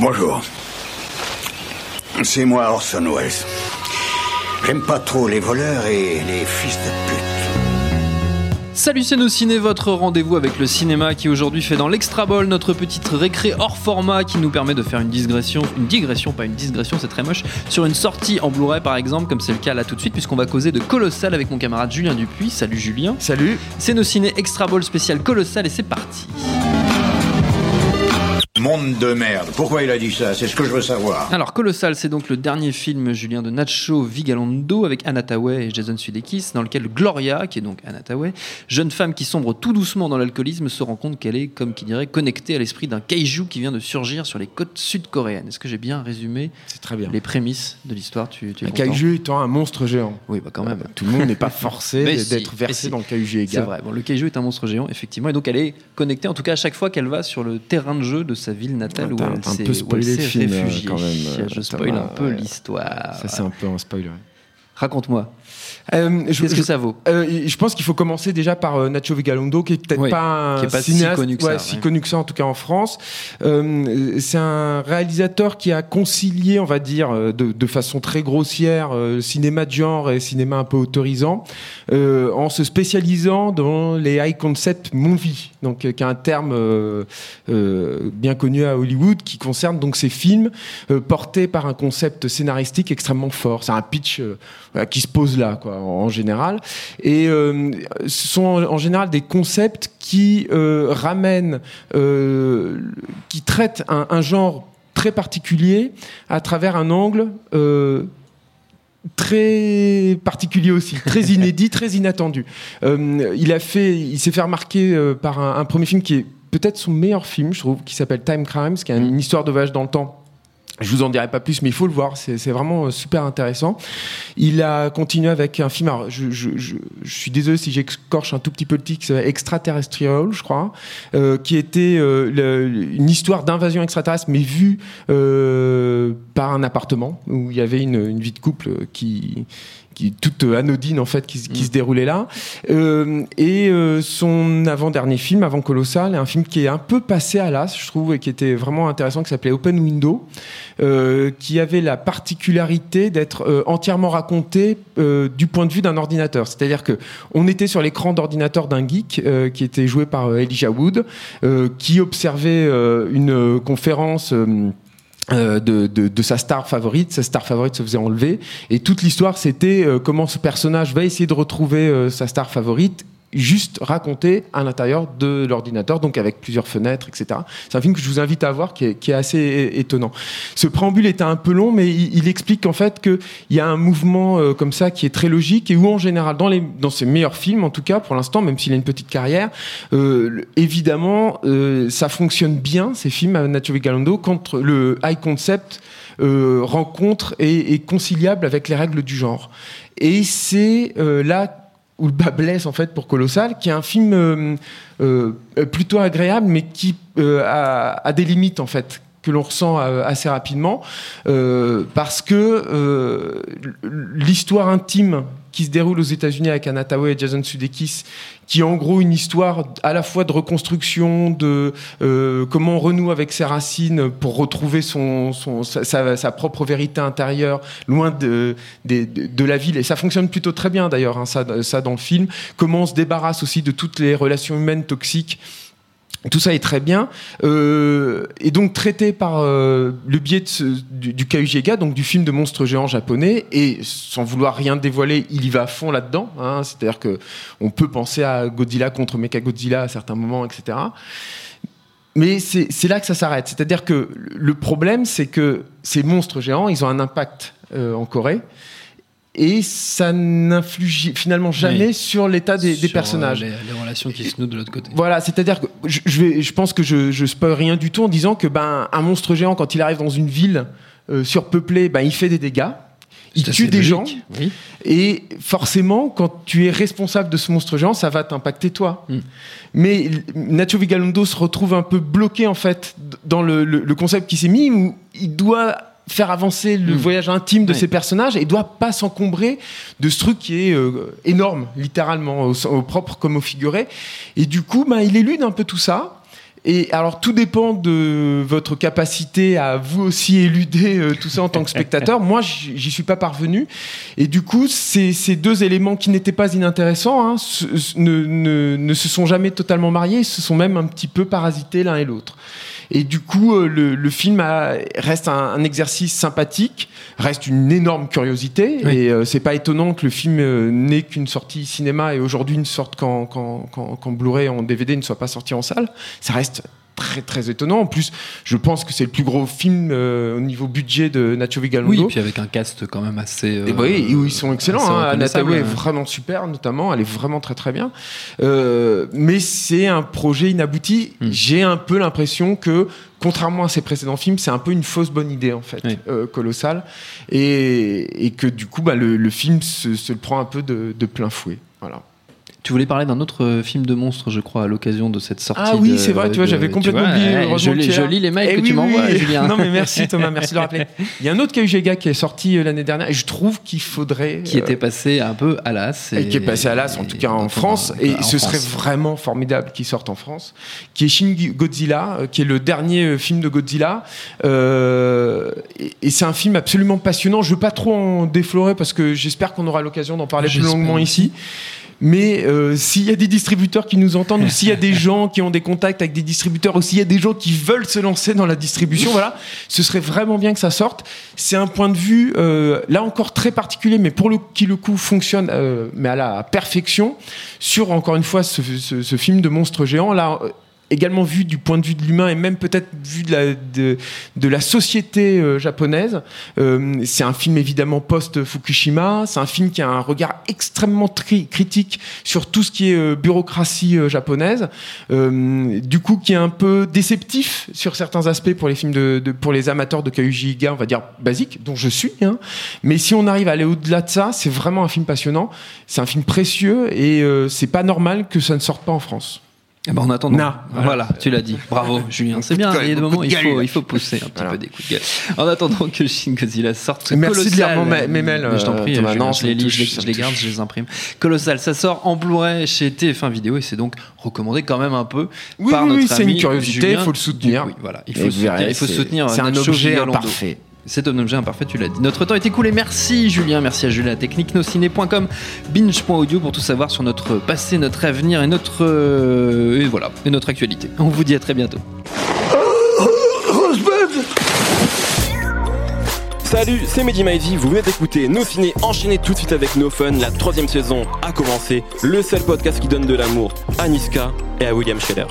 Bonjour. C'est moi Orson Welles. J'aime pas trop les voleurs et les fils de pute. Salut c'est nos ciné, votre rendez-vous avec le cinéma qui aujourd'hui fait dans l'Extra Ball notre petite récré hors format qui nous permet de faire une digression, une digression, pas une digression, c'est très moche, sur une sortie en Blu-ray par exemple, comme c'est le cas là tout de suite, puisqu'on va causer de Colossal avec mon camarade Julien Dupuis. Salut Julien. Salut. C'est nos ciné Extra Ball spécial Colossal et c'est parti. Monde de merde. Pourquoi il a dit ça? C'est ce que je veux savoir. Alors Colossal, c'est donc le dernier film Julien de Nacho Vigalondo avec Anna Tawai et Jason Sudeikis, dans lequel Gloria, qui est donc Anna Tawai, jeune femme qui sombre tout doucement dans l'alcoolisme, se rend compte qu'elle est, comme qui dirait, connectée à l'esprit d'un kaiju qui vient de surgir sur les côtes sud-coréennes. Est-ce que j'ai bien résumé C'est très bien. les prémices de l'histoire? Tu, tu Un kaiju étant un monstre géant. Oui, bah quand même. Tout le monde n'est pas forcé d'être si, versé si. dans le kaiju C'est vrai. Bon, le kaiju est un monstre géant, effectivement, et donc elle est connectée, en tout cas à chaque fois qu'elle va sur le terrain de jeu de sa ville natale peu où elle le s'est euh, réfugiée. quand même, euh, Je Thomas, spoil un peu l'histoire. Ça, c'est un peu un spoiler. Raconte-moi. Euh, Qu'est-ce que ça vaut? euh, je pense qu'il faut commencer déjà par euh, Nacho Vigalondo, qui est peut-être Oui, pas un qui est pas si cinéaste, connu que ouais, ça, si ouais. connu que ça, en tout cas en France. C'est un réalisateur qui a concilié, on va dire, de, de façon très grossière, cinéma de genre et cinéma un peu autorisant, en se spécialisant dans les high concept movies, donc qui est un terme bien connu à Hollywood, qui concerne donc ces films portés par un concept scénaristique extrêmement fort. C'est un pitch qui se pose là, quoi, en, général. Et euh, ce sont en, général des concepts qui euh, ramènent, euh, qui traitent un, un genre très particulier à travers un angle. très particulier aussi, très inédit, très inattendu. Euh, il a fait, il s'est fait remarquer euh, par un, un premier film qui est peut-être son meilleur film, je trouve, qui s'appelle Time Crimes, qui est une histoire de voyage dans le temps. Je vous en dirai pas plus, mais il faut le voir. C'est vraiment euh, super intéressant. Il a continué avec un film. Je, suis désolé si j'excorche un tout petit peu le titre. Extraterrestrial, je crois, euh, qui était euh, une histoire d'invasion extraterrestre, mais vue par un appartement où il y avait une vie de couple qui qui toute anodine en fait qui, qui se déroulait là. Euh, et euh, son avant-dernier film avant Colossal est un film qui est un peu passé à l'as je trouve et qui était vraiment intéressant qui s'appelait Open Window euh, qui avait la particularité d'être euh, entièrement raconté euh, du point de vue d'un ordinateur. C'est-à-dire que on était sur l'écran d'ordinateur d'un geek euh, qui était joué par euh, Elijah Wood euh, qui observait euh, une euh, conférence euh, euh, de, de, de sa star favorite. Sa star favorite se faisait enlever. Et toute l'histoire, c'était euh, comment ce personnage va essayer de retrouver euh, sa star favorite juste raconté à l'intérieur de l'ordinateur, donc avec plusieurs fenêtres, etc. C'est un film que je vous invite à voir, qui est, assez étonnant. Ce préambule était un peu long, mais il, explique en fait qu'il y a un mouvement euh, comme ça qui est très logique et où en général, dans, ses meilleurs films, en tout cas pour l'instant, même s'il a une petite carrière, euh, évidemment, euh, ça fonctionne bien, ces films à Nacho Vigalondo, quand le high concept rencontre et est conciliable avec les règles du genre. Et c'est là où le bas blesse en fait pour Colossal, qui est un film euh, euh, plutôt agréable, mais qui euh, a, a des limites en fait que l'on ressent euh, assez rapidement, euh, parce que euh, l'histoire intime qui se déroule aux États-Unis avec Anna Tawai et Jason Sudeikis, qui est en gros une histoire à la fois de reconstruction, de euh, comment on renoue avec ses racines pour retrouver son, son- sa, sa- propre vérité intérieure, loin de, de, de la ville. Et ça fonctionne plutôt très bien d'ailleurs, hein, ça, ça dans le film. Comment on se débarrasse aussi de toutes les relations humaines toxiques. Tout ça est très bien. Euh, et donc traité par euh, le biais du, du donc du film de monstre géant japonais, et sans vouloir rien dévoiler, il y va à fond là-dedans. hein. C'est-à-dire que on peut penser à Godzilla contre Mechagodzilla à certains moments, etc. Mais c'est c'est là que ça s'arrête. C'est-à-dire que le problème, c'est que ces monstres géants, ils ont un impact euh, en Corée. Et ça n'influe finalement jamais Oui. sur l'état des, des Sur, personnages. euh, les, les relations qui se nouent de l'autre côté. Voilà, c'est-à-dire que je, je vais, je pense que je, je spoil rien du tout en disant que ben un monstre géant quand il arrive dans une ville euh, surpeuplée, ben il fait des dégâts, il tue des gens Oui. et forcément quand tu es responsable de ce monstre géant, ça va t'impacter toi. Mm. Mais Nacho Vigalondo se retrouve un peu bloqué en fait dans le, le- le concept qui s'est mis où il doit faire avancer le Mm. voyage intime de ses personnages et doit pas s'encombrer de ce truc qui est euh, énorme, littéralement, au, au propre comme au figuré. Et du coup, ben, il élude un peu tout ça. Et alors tout dépend de votre capacité à vous aussi éluder euh, tout ça en tant que spectateur. Moi, j'y suis pas parvenu. Et du coup, ces, ces deux éléments qui n'étaient pas inintéressants hein, se- se- ne, ne- ne se sont jamais totalement mariés, ils se sont même un petit peu parasités l'un et l'autre. Et du coup, euh, le, le film a- reste un, un exercice sympathique, reste une énorme curiosité. Oui. Et euh, c'est pas étonnant que le film euh, n'ait qu'une sortie cinéma et aujourd'hui ne sorte qu'en qu'en- qu'en- qu'en Blu-ray, en DVD, ne soit pas sorti en salle. Ça reste très très étonnant. En plus, je pense que c'est le plus gros film euh, au niveau budget de Nacho Vigalondo. Oui, puis avec un cast quand même assez. euh, Et bah oui, où ils sont excellents. Hein. Est vraiment super, notamment. Elle est vraiment très très bien. Euh, mais c'est un projet inabouti. Hmm. J'ai un peu l'impression que, contrairement à ses précédents films, c'est un peu une fausse bonne idée en fait, Oui. euh, colossale, et, et que du coup, bah, le, le film se, se le prend un peu de, de plein fouet. Voilà. Tu voulais parler d'un autre euh, film de monstre, je crois, à l'occasion de cette sortie. Ah oui, c'est vrai, tu vois, j'avais complètement oublié, ouais, je, lis- je lis les mails Eh que oui, tu m'envoies, oui. Julien. Non mais merci Thomas, merci de le rappeler. Il y a un autre Gega qui est sorti euh, l'année dernière et je trouve qu'il faudrait Qui euh, était passé un peu à l'as. et qui est passé à l'as, en tout cas en France, et ce serait vraiment formidable qu'il sorte en France, qui est Shin Godzilla, euh, qui est le dernier euh, film de Godzilla, Euh, et, et c'est un film absolument passionnant. Je veux pas trop en déflorer parce que j'espère qu'on aura l'occasion d'en parler plus longuement ici. Mais euh, s'il y a des distributeurs qui nous entendent, ou s'il y a des gens qui ont des contacts avec des distributeurs, ou s'il y a des gens qui veulent se lancer dans la distribution, voilà, ce serait vraiment bien que ça sorte. C'est un point de vue, euh, là encore très particulier, mais pour le qui le coup fonctionne, euh, mais à la perfection, sur encore une fois ce, ce- ce film de monstre géant. Là, également vu du point de vue de l'humain et même peut-être vu de la, de, de la société euh, japonaise. Euh, c'est un film évidemment post-Fukushima, c'est un film qui a un regard extrêmement critique sur tout ce qui est euh, bureaucratie euh, japonaise, du coup qui est un peu déceptif sur certains aspects pour les films de, de- pour les amateurs de Kaiji Iga, on va dire basique, dont je suis. hein. Mais si on arrive à aller au-delà de ça, c'est vraiment un film passionnant, c'est un film précieux et c'est pas normal que ça ne sorte pas en France. Eh ben, en attendant, voilà. tu l'as dit. Bravo, Julien. C'est bien. Il y a des moments, de il faut, il faut pousser un petit Voilà. peu des coups de gueule. En attendant que Shin Godzilla sorte. Merci de lire Colossal. mon ma- mes mails, Je t'en euh, prie, Thomas. Julien, Non, je les lis, je les, je garde, je les imprime. Colossal, ça sort en Blu-ray chez TF1 Vidéo et c'est donc recommandé quand même un peu Oui, par oui, notre oui, c'est ami une curiosité, il faut le soutenir. Voilà, il faut soutenir, il faut c'est- soutenir C'est un objet imparfait. C'est un objet imparfait, tu l'as dit. Notre temps est écoulé. Merci Julien, merci à Julien Technique, nosciné.com, binge.audio pour tout savoir sur notre passé, notre avenir et notre euh, et voilà et notre actualité. On vous dit à très bientôt. Salut, c'est Mehdi Maizy, vous venez d'écouter Nos Ciné, enchaînez tout de suite avec No Fun, la troisième saison a commencé, le seul podcast qui donne de l'amour à Niska et à William Scheller.